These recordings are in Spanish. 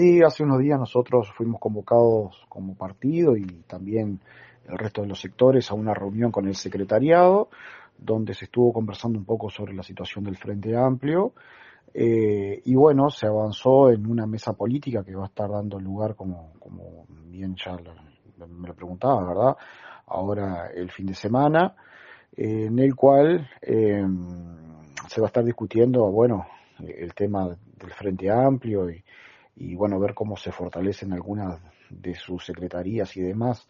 Hace unos días nosotros fuimos convocados como partido y también el resto de los sectores a una reunión con el secretariado, donde se estuvo conversando un poco sobre la situación del Frente Amplio. Eh, y bueno, se avanzó en una mesa política que va a estar dando lugar, como, como bien ya me lo preguntaba, ¿verdad? Ahora el fin de semana, en el cual eh, se va a estar discutiendo, bueno, el tema del Frente Amplio y, y bueno, ver cómo se fortalecen algunas de sus secretarías y demás.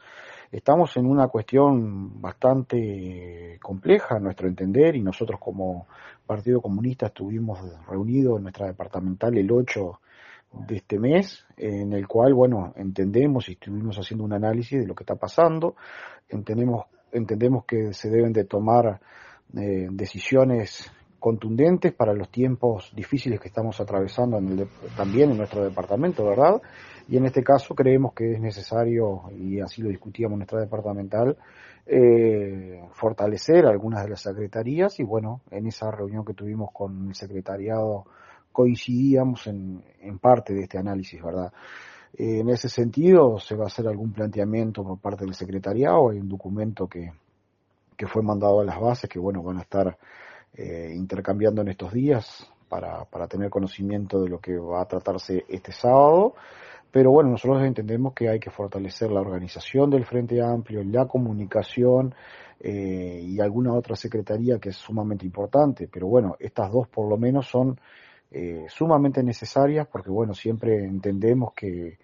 Estamos en una cuestión bastante compleja a nuestro entender y nosotros como Partido Comunista estuvimos reunidos en nuestra departamental el 8 de este mes, en el cual, bueno, entendemos y estuvimos haciendo un análisis de lo que está pasando, entendemos, entendemos que se deben de tomar eh, decisiones contundentes para los tiempos difíciles que estamos atravesando en el también en nuestro departamento, ¿verdad? Y en este caso creemos que es necesario, y así lo discutíamos en nuestra departamental, eh, fortalecer algunas de las secretarías y bueno, en esa reunión que tuvimos con el secretariado coincidíamos en, en parte de este análisis, ¿verdad? Eh, en ese sentido, se va a hacer algún planteamiento por parte del secretariado, hay un documento que, que fue mandado a las bases, que bueno, van a estar eh, intercambiando en estos días para, para tener conocimiento de lo que va a tratarse este sábado. Pero bueno, nosotros entendemos que hay que fortalecer la organización del Frente Amplio, la comunicación eh, y alguna otra secretaría que es sumamente importante. Pero bueno, estas dos por lo menos son eh, sumamente necesarias porque bueno, siempre entendemos que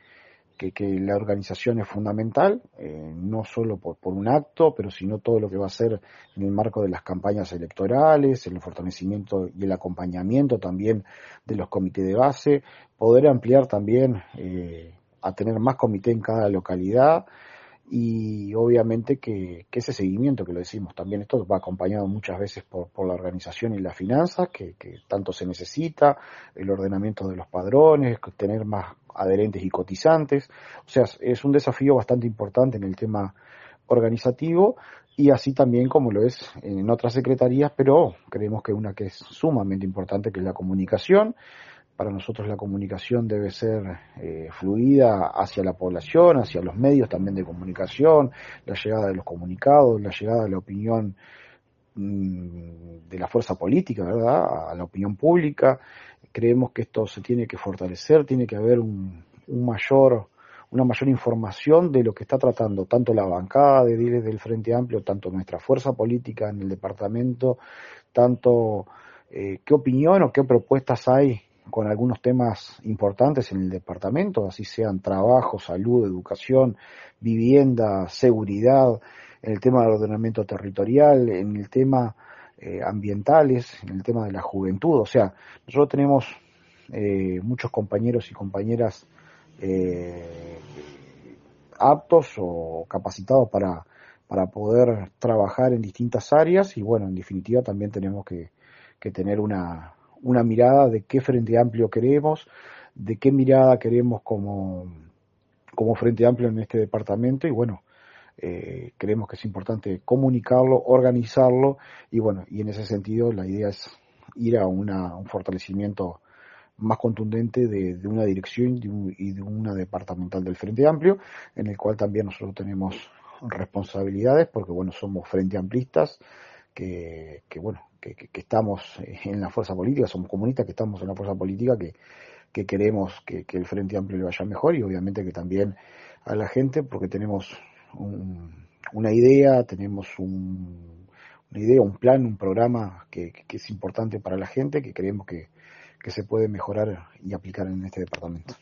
que, que, la organización es fundamental, eh, no solo por, por, un acto, pero sino todo lo que va a ser en el marco de las campañas electorales, el fortalecimiento y el acompañamiento también de los comités de base, poder ampliar también eh, a tener más comité en cada localidad y obviamente que, que, ese seguimiento que lo decimos también esto va acompañado muchas veces por, por la organización y las finanzas que, que, tanto se necesita el ordenamiento de los padrones tener más adherentes y cotizantes o sea es un desafío bastante importante en el tema organizativo y así también como lo es en otras secretarías pero creemos que una que es sumamente importante que es la comunicación para nosotros la comunicación debe ser eh, fluida hacia la población, hacia los medios también de comunicación, la llegada de los comunicados, la llegada de la opinión mmm, de la fuerza política, ¿verdad? A la opinión pública. Creemos que esto se tiene que fortalecer, tiene que haber un, un mayor una mayor información de lo que está tratando tanto la bancada de Diles del Frente Amplio, tanto nuestra fuerza política en el departamento, tanto eh, qué opinión o qué propuestas hay con algunos temas importantes en el departamento, así sean trabajo, salud, educación, vivienda, seguridad, en el tema del ordenamiento territorial, en el tema eh, ambientales, en el tema de la juventud. O sea, nosotros tenemos eh, muchos compañeros y compañeras eh, aptos o capacitados para, para poder trabajar en distintas áreas y bueno, en definitiva también tenemos que, que tener una, una mirada de qué Frente Amplio queremos, de qué mirada queremos como, como Frente Amplio en este departamento y bueno, eh, creemos que es importante comunicarlo, organizarlo y bueno, y en ese sentido la idea es ir a una, un fortalecimiento más contundente de, una dirección de un, y de una departamental del Frente Amplio, en el cual también nosotros tenemos responsabilidades porque bueno, somos Frente Amplistas, que, que bueno, que, que, que, estamos en la fuerza política, somos comunistas que estamos en la fuerza política que, que queremos que, que, el Frente Amplio le vaya mejor y obviamente que también a la gente porque tenemos un, una idea, tenemos un, una idea, un plan, un programa que, que, es importante para la gente, que creemos que, que se puede mejorar y aplicar en este departamento.